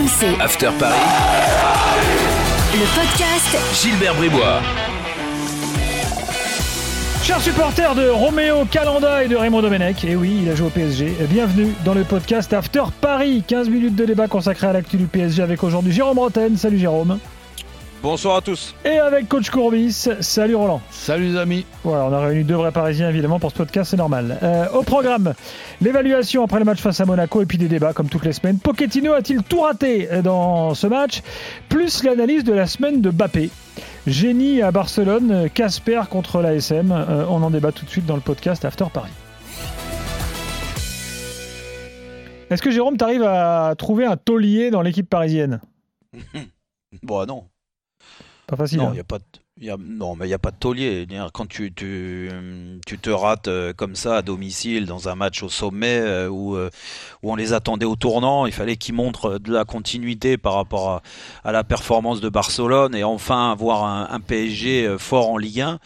RMC. After Paris. Le podcast Gilbert Bribois. Chers supporters de Roméo Calanda et de Raymond Domenech, et oui, il a joué au PSG. Bienvenue dans le podcast After Paris. 15 minutes de débat consacré à l'actu du PSG avec aujourd'hui Jérôme Roten. Salut Jérôme. Bonsoir à tous. Et avec coach Courbis. Salut Roland. Salut les amis. Voilà, on a réuni deux vrais Parisiens évidemment pour ce podcast, c'est normal. Euh, au programme, l'évaluation après le match face à Monaco et puis des débats comme toutes les semaines. Pochettino a-t-il tout raté dans ce match? Plus l'analyse de la semaine de Bappé. Génie à Barcelone, Casper contre l'ASM. Euh, on en débat tout de suite dans le podcast After Paris. Est-ce que Jérôme, t'arrives à trouver un taulier dans l'équipe parisienne? Bon, non. Pas facile. Non, hein il y a pas de... y a- Non, mais il n'y a pas de taulier. Quand tu, tu, tu te rates euh, comme ça à domicile dans un match au sommet euh, où, euh, où on les attendait au tournant, il fallait qu'ils montrent de la continuité par rapport à, à la performance de Barcelone et enfin avoir un, un PSG fort en Ligue 1.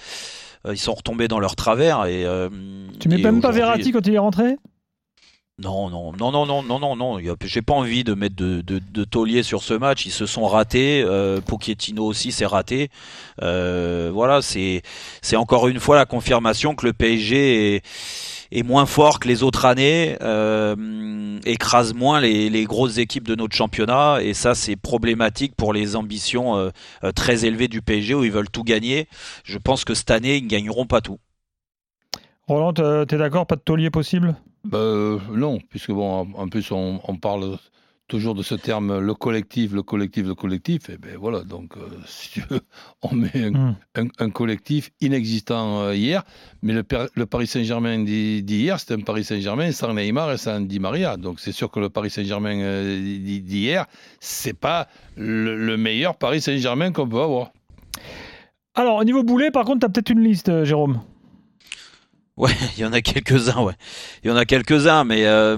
Euh, Ils sont retombés dans leur travers. Et, tu mets et même pas Verratti quand il est rentré? Non, non, non, non, non, non, non, non. J'ai pas envie de mettre de, de, taulier sur ce match. Ils se sont ratés. Euh, Pochettino aussi s'est raté. Euh, voilà, c'est c'est encore une fois la confirmation que le PSG est, moins fort que les autres années, euh, écrase moins les, grosses équipes de notre championnat. Et ça, c'est problématique pour les ambitions euh, euh, très élevées du PSG où ils veulent tout gagner. Je pense que cette année, ils ne gagneront pas tout. Roland, t'es t'es d'accord? Pas de taulier possible? Bah, euh, non, puisque bon, en, plus on, on parle toujours de ce terme le collectif, le collectif, le collectif. Et ben voilà, donc euh, si tu veux, on met un, Hmm. un- un collectif inexistant euh, hier, mais le, Paris Saint-Germain d'hi- d'hier, c'était un Paris Saint-Germain sans Neymar et sans Di Maria. Donc c'est sûr que le Paris Saint-Germain euh, d'hi- d'hier, c'est pas le, le meilleur Paris Saint-Germain qu'on peut avoir. Alors, au niveau boulet, par contre, t'as peut-être une liste, Jérôme. Ouais, il y en a quelques-uns, ouais. Il y en a quelques-uns, mais euh,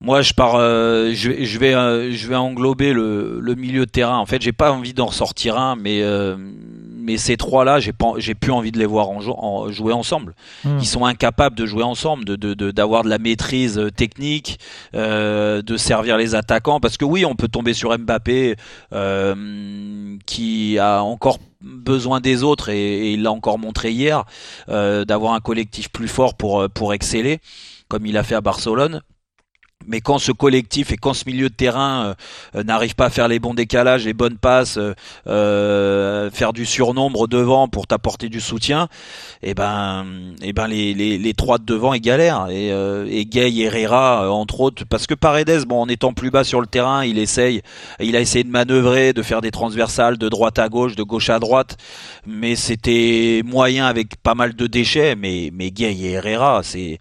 moi je pars, euh, je vais, je vais, euh, je vais englober le, le milieu de terrain. En fait, j'ai pas envie d'en ressortir un, mais euh, mais ces trois-là, j'ai pas, j'ai plus envie de les voir en, en- jouer ensemble. Hmm. Ils sont incapables de jouer ensemble, de de- de- d'avoir de, la maîtrise euh, technique, euh, de servir les attaquants. Parce que oui, on peut tomber sur Mbappé, euh, qui a encore besoin des autres et, et il l'a encore montré hier, euh, d'avoir un collectif plus fort pour pour exceller, comme il a fait à Barcelone. Mais quand ce collectif et quand ce milieu de terrain euh, euh, n'arrive pas à faire les bons décalages, les bonnes passes, euh, euh, faire du surnombre devant pour t'apporter du soutien, et ben, et ben les, trois de devant ils galèrent. Et, euh, et Gay Herrera euh, entre autres parce que Paredes bon en étant plus bas sur le terrain il essaye il a essayé de manœuvrer de faire des transversales de droite à gauche de gauche à droite mais c'était moyen avec pas mal de déchets mais mais Gay Herrera c'est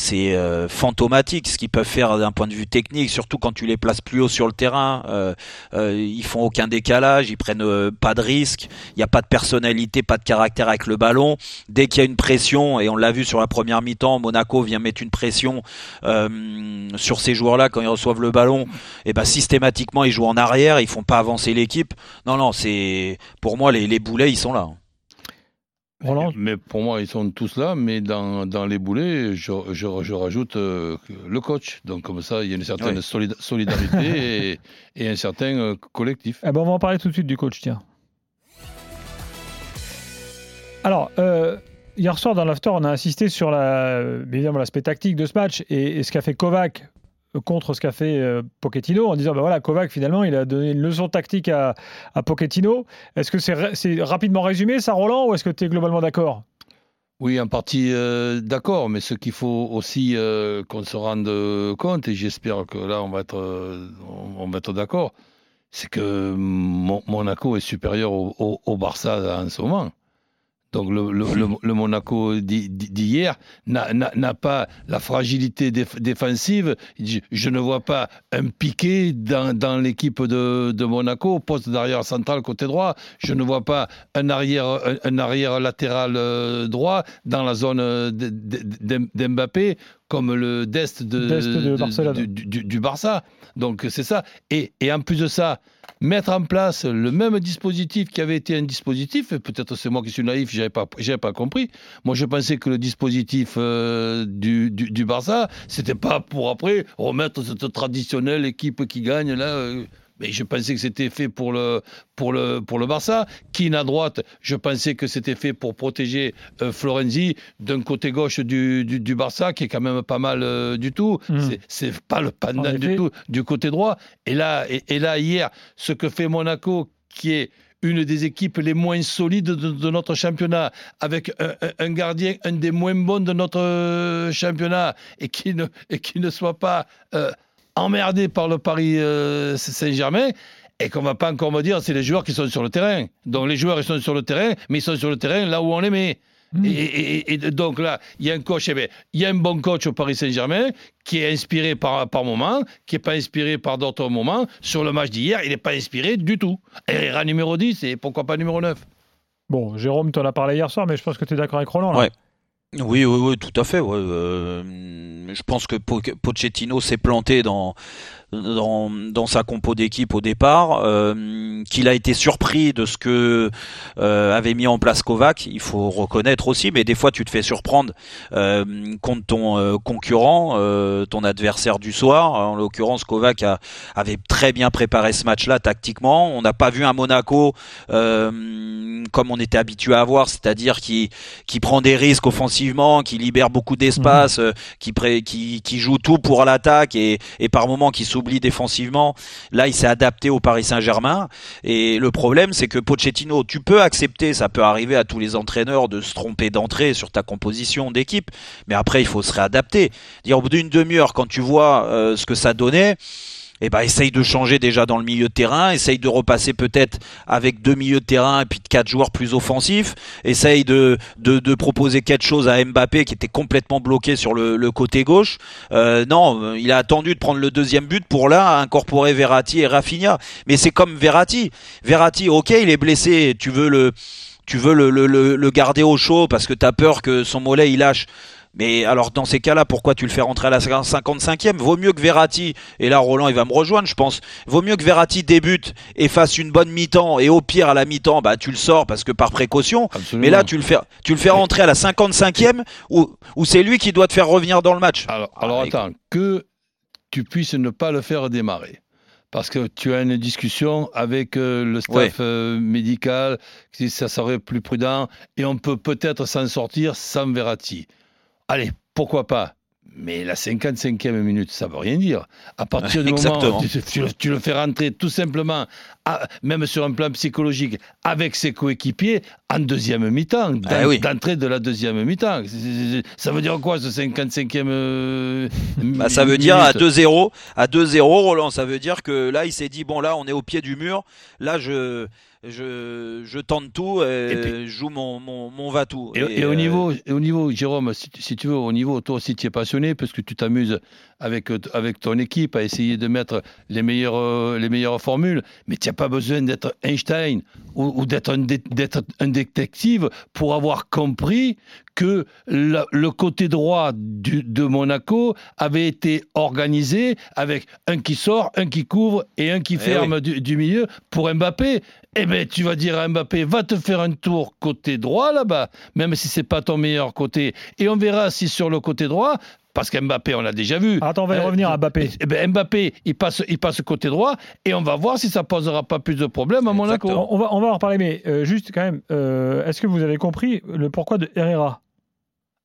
c'est euh, fantomatique ce qu'ils peuvent faire d'un point de vue technique, surtout quand tu les places plus haut sur le terrain. Euh, euh, ils font aucun décalage, ils prennent euh, pas de risque. Il n'y a pas de personnalité, pas de caractère avec le ballon. Dès qu'il y a une pression, et on l'a vu sur la première mi-temps, Monaco vient mettre une pression euh, sur ces joueurs-là quand ils reçoivent le ballon. Et ben systématiquement ils jouent en arrière, ils font pas avancer l'équipe. Non non, c'est pour moi les, les boulets ils sont là. Roland Mais pour moi, ils sont tous là, mais dans, dans les boulets, je, je, je rajoute euh, le coach. Donc comme ça, il y a une certaine solida- solidarité et, et un certain euh, collectif. Eh ben, on va en parler tout de suite du coach, tiens. Alors, euh, hier soir dans l'after, on a insisté sur la, évidemment l'aspect tactique de ce match et, et ce qu'a fait Kovac contre ce qu'a fait euh, Pochettino en disant ben voilà Kovac finalement il a donné une leçon tactique à, à Pochettino. Est-ce que c'est ra- c'est rapidement résumé ça Roland ou est-ce que tu es globalement d'accord? Oui, en partie euh, d'accord, mais ce qu'il faut aussi euh, qu'on se rende compte, et j'espère que là on va être, on, d'accord, c'est que Mon- Monaco est supérieur au Barça en ce moment. Donc le, le- le- le Monaco d'hi- d'hier n'a- pas la fragilité déf- défensive. Je, je ne vois pas un piqué dans, dans l'équipe de, de Monaco, poste d'arrière central côté droit. Je ne vois pas un arrière, un, un arrière latéral euh, droit dans la zone euh, d'Mbappé comme le Dest de, du- du Barça. Donc c'est ça. Et, et en plus de ça, mettre en place le même dispositif qui avait été un dispositif, et peut-être c'est moi qui suis naïf, j'avais pas, pas compris. Moi, je pensais que le dispositif euh, du, du, du, Barça, c'était pas pour après remettre cette traditionnelle équipe qui gagne là. Euh, mais je pensais que c'était fait pour le, pour le, pour le Barça. Qui à droite, je pensais que c'était fait pour protéger euh, Florenzi d'un côté gauche du, du, Barça, qui est quand même pas mal euh, du tout. Mmh. C'est pas le pendant du tout du côté droit. Et là, et, là, hier, ce que fait Monaco, qui est une des équipes les moins solides de, notre championnat, avec un, gardien, un des moins bons de notre euh, championnat, et qui ne, et qui ne soit pas emmerdé par le Paris euh, Saint-Germain et qu'on va pas encore me dire c'est les joueurs qui sont sur le terrain. Donc les joueurs ils sont sur le terrain, mais ils sont sur le terrain là où on les met. Hmm. Et, donc là, il y a un coach, eh ben, il y a un bon coach au Paris Saint-Germain qui est inspiré par, par moment, qui n'est pas inspiré par d'autres moments. Sur le match d'hier, il n'est pas inspiré du tout. Herrera numéro 10 et pourquoi pas numéro 9 Bon, Jérôme, tu en as parlé hier soir, mais je pense que tu es d'accord avec Roland. Là. Ouais. Oui, oui, oui, tout à fait. Ouais. Euh, je pense que Pochettino s'est planté dans dans, dans sa compo d'équipe au départ, euh, qu'il a été surpris de ce que euh, avait mis en place Kovac. Il faut reconnaître aussi, mais des fois tu te fais surprendre euh, contre ton euh, concurrent, euh, ton adversaire du soir. En l'occurrence, Kovac a, avait très bien préparé ce match-là tactiquement. On n'a pas vu un Monaco comme on était habitué à voir, c'est-à-dire qui qui prend des risques offensivement, qui libère beaucoup d'espace, mmh. qui, qui qui joue tout pour l'attaque et, et par moments qui s'oublie défensivement. Là, il s'est adapté au Paris Saint-Germain. Et le problème, c'est que Pochettino, tu peux accepter, ça peut arriver à tous les entraîneurs de se tromper d'entrée sur ta composition d'équipe, mais après, il faut se réadapter. Dire au bout d'une demi-heure, quand tu vois euh, ce que ça donnait, eh ben, essaye de changer déjà dans le milieu de terrain, essaye de repasser peut-être avec deux milieux de terrain et puis quatre joueurs plus offensifs, essaye de, de, de, proposer quelque chose à Mbappé qui était complètement bloqué sur le, le côté gauche. Euh, non, il a attendu de prendre le deuxième but pour là incorporer Verratti et Rafinha. Mais c'est comme Verratti. Verratti, ok, il est blessé, tu veux le tu veux le, le, le garder au chaud parce que tu as peur que son mollet il lâche. Mais alors dans ces cas-là, pourquoi tu le fais rentrer à la 55e Vaut mieux que Verratti, et là Roland il va me rejoindre je pense, vaut mieux que Verratti débute et fasse une bonne mi-temps, et au pire à la mi-temps, bah tu le sors parce que par précaution. Mais là tu le fais, tu le fais rentrer à la 55e, où, où c'est lui qui doit te faire revenir dans le match. Alors, alors attends, que tu puisses ne pas le faire démarrer parce que tu as une discussion avec euh, le staff euh, médical, si ça serait plus prudent, et on peut peut-être s'en sortir sans Verratti. Allez, pourquoi pas? Mais la 55e minute, ça veut rien dire. À partir du moment où tu, le fais rentrer tout simplement, même sur un plan psychologique, avec ses coéquipiers, en deuxième mi-temps, ah d'entrée de la deuxième mi-temps. Ça veut dire quoi ce 55e euh, bah, Ça veut dire à 2-0, à 2-0, Roland, ça veut dire que là, il s'est dit, bon là, on est au pied du mur, là, je je, je tente tout et, je joue mon, mon, mon va-tout. Et, au, euh, niveau, au niveau, Jérôme, si, si, tu veux, au niveau, toi aussi tu es passionné parce que tu t'amuses avec, avec ton équipe à essayer de mettre les meilleures, euh, les meilleures formules, mais tu n'as pas besoin d'être Einstein ou, ou d'être un, un, détective pour avoir compris que le, côté droit du, de Monaco avait été organisé avec un qui sort, un qui couvre et un qui eh ferme du, du, milieu pour Mbappé. Eh bien, tu vas dire à Mbappé, va te faire un tour côté droit là-bas, même si c'est pas ton meilleur côté. Et on verra si sur le côté droit, parce qu'Mbappé, on l'a déjà vu. Attends, on va y euh, revenir à Mbappé. Eh ben, Mbappé, il passe, il passe côté droit et on va voir si ça posera pas plus de problèmes à Monaco. On va, on va en reparler, mais euh, juste quand même, euh, est-ce que vous avez compris le pourquoi de Herrera?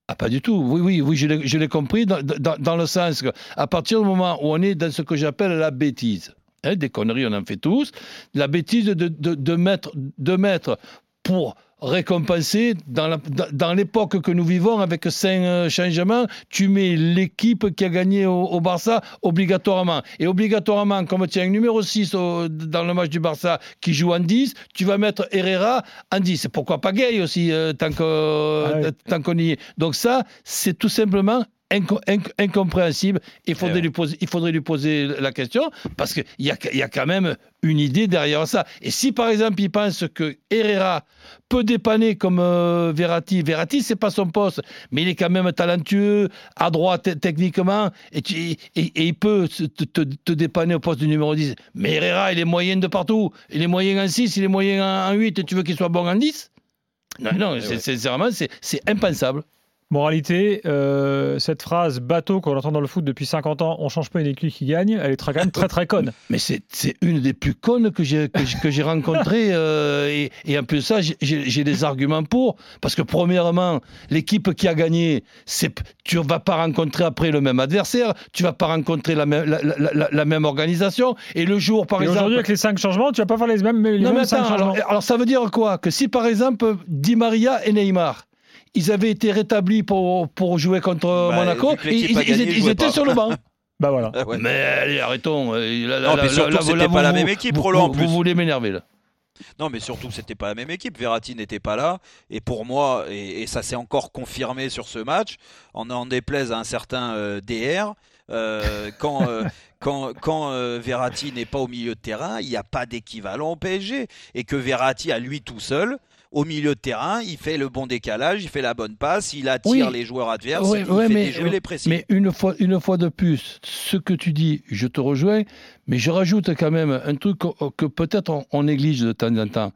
Ah, pas du tout. Oui, oui, oui, je l'ai compris dans, dans, dans, le sens qu'à partir du moment où on est dans ce que j'appelle la bêtise, hein, des conneries, on en fait tous, la bêtise de, de, de, mettre, de mettre pour récompensé dans, dans l'époque que nous vivons avec cinq euh, changements, tu mets l'équipe qui a gagné au, Barça obligatoirement. Et obligatoirement, comme tu as un numéro 6 dans le match du Barça qui joue en 10, tu vas mettre Herrera en 10. Pourquoi pas Gay aussi, euh, tant qu'on euh, ah y est. Donc ça, c'est tout simplement inco- inc- incompréhensible. Il faudrait, Eh ouais. lui poser, il faudrait lui poser la question parce qu'il y a, y a quand même une idée derrière ça. Et si par exemple il pense que Herrera peut dépanner comme euh, Verratti, Verratti c'est pas son poste, mais il est quand même talentueux, te- techniquement, et, tu- et- et il peut te, te- te dépanner au poste du numéro 10. Mais Herrera, il est moyen de partout. Il est moyen en 6, il est moyen en, en 8, et tu veux qu'il soit bon en 10 Non, non, c'est, ouais. c'est- sincèrement, c'est, c'est impensable. Moralité, euh, cette phrase bateau qu'on entend dans le foot depuis 50 ans, on change pas une équipe qui gagne, elle est très, quand même très très conne. Mais c'est, une des plus connes que j'ai, que rencontrées. euh, et, et en plus de ça, j'ai, des arguments pour. Parce que premièrement, l'équipe qui a gagné, tu ne vas pas rencontrer après le même adversaire, tu vas pas rencontrer la même, la, la- la- la même organisation. Et le jour, par Et exemple... aujourd'hui, avec les 5 changements, tu vas pas faire les mêmes, les Non, mêmes mais attends, changements. alors, alors ça veut dire quoi? Que si par exemple Di Maria et Neymar, ils avaient été rétablis pour, pour jouer contre Bah, Monaco, ils, gagné, étaient pas. sur le banc. Bah voilà. Ah ouais. Mais allez, arrêtons. là- Non, mais surtout, c'était pas la même équipe, Roland, Vous, voulez m'énerver là. Non, mais surtout, c'était pas la même équipe. Verratti n'était pas là. Et pour moi, et, et ça s'est encore confirmé sur ce match, en en déplaise à un certain euh, DR, euh, quand, euh, quand, quand euh, Verratti n'est pas au milieu de terrain, il n'y a pas d'équivalent au PSG. Et que Verratti, à lui tout seul, au milieu de terrain, il fait le bon décalage, il fait la bonne passe, il attire Oui. les joueurs adverses, il fait mais- déjouer les précis. Mais une fois, une fois de plus, ce que tu dis, je te rejoins, mais je rajoute quand même un truc que, que peut-être on, on néglige de temps en temps.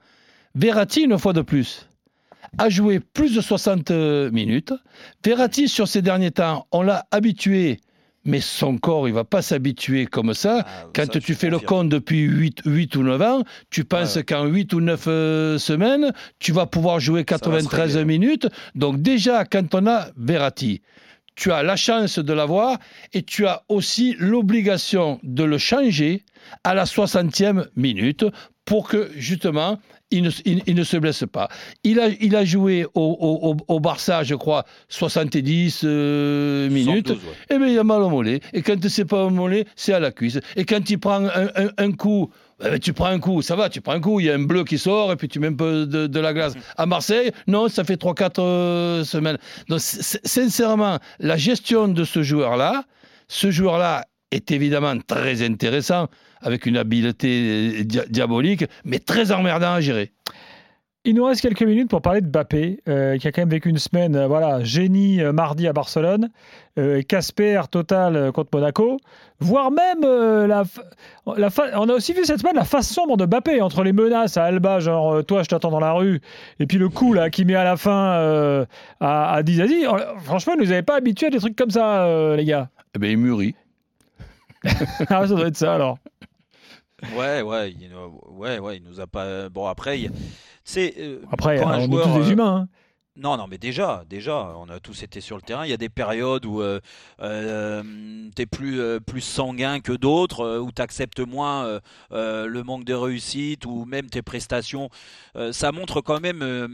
Verratti, une fois de plus, a joué plus de 60 minutes. Verratti, sur ces derniers temps, on l'a habitué, mais son corps, il va pas s'habituer comme ça. Ah, Quand ça, tu fais le compte depuis 8, 8 ou 9 ans, tu penses Ouais. qu'en 8 ou 9 euh, semaines, tu vas pouvoir jouer va se 93 régler. minutes. Donc déjà, quand on a Verratti, tu as la chance de l'avoir et tu as aussi l'obligation de le changer à la 60e minute pour que justement il ne, il- il ne se blesse pas. Il a, il a joué au, au- au- au Barça, je crois, 70 euh, minutes. 72, ouais. Eh bien, il a mal au mollet. Et quand c'est pas au mollet, c'est à la cuisse. Et quand il prend un, un- un coup, eh ben, tu prends un coup, ça va, tu prends un coup, il y a un bleu qui sort et puis tu mets un peu de, de la glace. À Marseille, non, ça fait 3-4 euh, semaines. Donc, sincèrement, la gestion de ce joueur-là, ce joueur-là est évidemment très intéressant, avec une habileté dia- diabolique, mais très emmerdant à gérer. Il nous reste quelques minutes pour parler de Bappé, euh, qui a quand même vécu une semaine, euh, voilà, génie euh, mardi à Barcelone, euh, Casper total euh, contre Monaco, voire même euh, la, la on a aussi vu cette semaine la face sombre de Bappé entre les menaces à Alba, genre euh, toi je t'attends dans la rue, et puis le coup là qui met à la fin euh, à, à Dizazi. Franchement, vous avez pas habitué à des trucs comme ça, euh, les gars. Eh bien, il mûrit. Ah, ça doit être ça alors. Ouais, ouais, il, ouais, ouais, il nous a pas. Bon, après, il- c'est. euh, Après, on joueur, est tous des euh, humains. hein. Non, non, mais déjà, déjà, on a tous été sur le terrain. Il y a des périodes où euh, tu es plus, euh, plus sanguin que d'autres, euh, où tu acceptes moins euh, euh, le manque de réussite ou même tes prestations. Euh, ça montre quand même euh,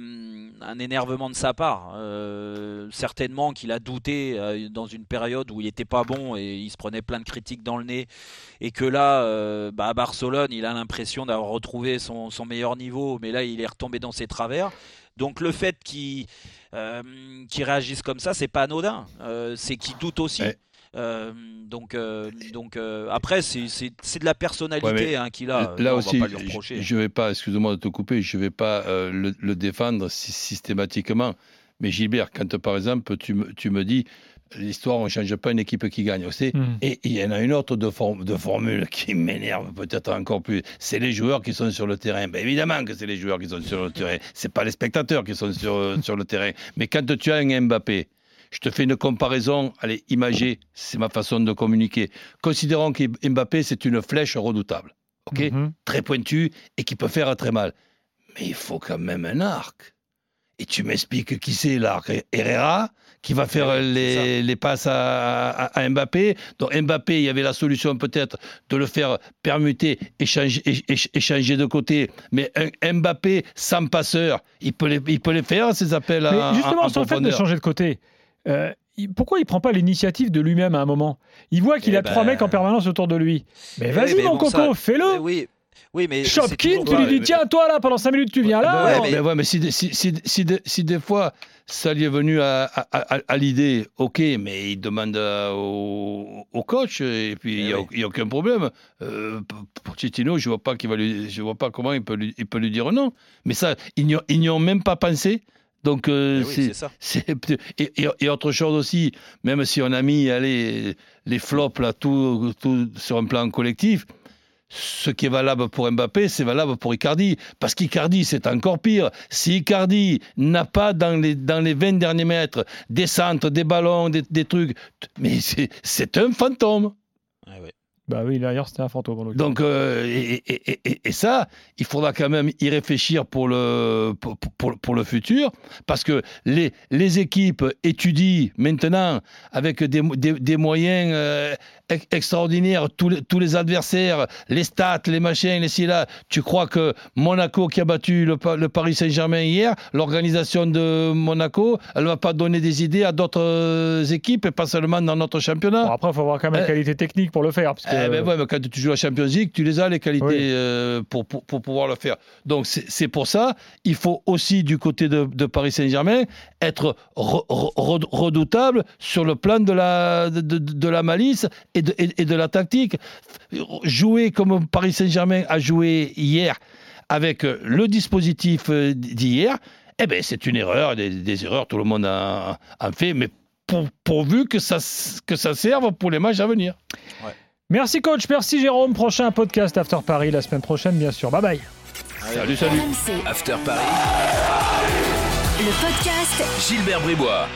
un énervement de sa part. Euh, certainement qu'il a douté euh, dans une période où il n'était pas bon et il se prenait plein de critiques dans le nez. Et que là, euh, bah, à Barcelone, il a l'impression d'avoir retrouvé son meilleur niveau, mais là, il est retombé dans ses travers. Donc le fait qu'il euh, qu'il réagisse comme ça, c'est pas anodin. Euh, c'est qu'il doute aussi. Ouais. Euh, donc, euh, donc euh, après, c'est de la personnalité Ouais, hein, qu'il a. Là Non, aussi, on va pas lui je- reprocher. je ne vais pas, excuse-moi de te couper, je ne vais pas le, le défendre sy- systématiquement. Mais Gilbert, quand par exemple tu me, tu me dis l'histoire, on ne change pas une équipe qui gagne, aussi. Hmm. Et il y en a une autre de, form- de formule qui m'énerve peut-être encore plus. C'est les joueurs qui sont sur le terrain. Ben évidemment que c'est les joueurs qui sont sur le terrain. C'est pas les spectateurs qui sont sur, sur le terrain. Mais quand tu as un Mbappé, je te fais une comparaison, allez, imagée, c'est ma façon de communiquer. Considérons que Mbappé, c'est une flèche redoutable. ok? Mhm. très pointu et qui peut faire très mal. Mais il faut quand même un arc. Et tu m'expliques qui c'est l'arc Herrera qui va faire Ouais, les, les passes à, à- à Mbappé. Donc Mbappé, il y avait la solution peut-être de le faire permuter, échanger, éch- échanger de côté. Mais un Mbappé sans passeur, il peut les, il peut les faire, ces appels à Mais justement, en, en sur le fait de changer de côté, euh, il- pourquoi il prend pas l'initiative de lui-même à un moment? Il voit qu'il Eh a trois ben- mecs en permanence autour de lui. Mais Eh vas-y, oui, mais mon bon, coco, ça- fais-le Eh oui, Oui, mais Shopkin, tu lui dis tiens, toi là, pendant 5 minutes, tu viens là. Ouais, mais- mais, ouais, mais si, si, si, si, des- si des- si des fois ça lui est venu à, à- à- à l'idée, ok, mais il demande à- au, au coach et puis il Eh n'y a, oui. il y a aucun problème. Euh, pour- Titino, je vois pas qu'il va lui, je vois pas comment il peut lui, il peut lui dire non. Mais ça, ils n'y ont, ils n'y ont même pas pensé. Donc euh, Eh oui, c'est et, et- et autre chose aussi, même si on a mis allez, les flops là, tout, tout sur un plan collectif, ce qui est valable pour Mbappé, c'est valable pour Icardi. Parce qu'Icardi, c'est encore pire. Si Icardi n'a pas dans les, dans les 20 derniers mètres des centres, des ballons, des, trucs, mais c'est- un fantôme. Ouais. Bah oui, d'ailleurs, c'était un fantôme. en. Donc, euh, et, et- et- et ça, il faudra quand même y réfléchir pour le, pour, pour- pour le futur, parce que les, les équipes étudient maintenant avec des, des- des moyens euh, ex- extraordinaires, tous les, tous les adversaires, les stats, les machins, les ci, là. Tu crois que Monaco qui a battu le, le Paris Saint-Germain hier, l'organisation de Monaco, elle ne va pas donner des idées à d'autres euh, équipes et pas seulement dans notre championnat? Bon, après, il faut avoir quand même la qualité technique pour le faire. Parce que... eh ben ouais, mais quand tu joues la Champions League, tu les as les qualités Oui. euh, pour, pour, pour pouvoir le faire. Donc c'est pour ça, il faut aussi du côté de, de Paris Saint-Germain être re- re- re- redoutable sur le plan de la, de, de- de la malice et de, et, et de la tactique. Jouer comme Paris Saint-Germain a joué hier avec euh, le dispositif euh, d'hier, eh ben c'est une erreur, des, des erreurs, tout le monde en, en fait, mais pour- pourvu que ça, que ça serve pour les matchs à venir. Merci coach, merci Jérôme. Prochain podcast After Paris la semaine prochaine, bien sûr. Bye bye. Salut, salut. RMC, After Paris, le podcast Gilbert Bribois.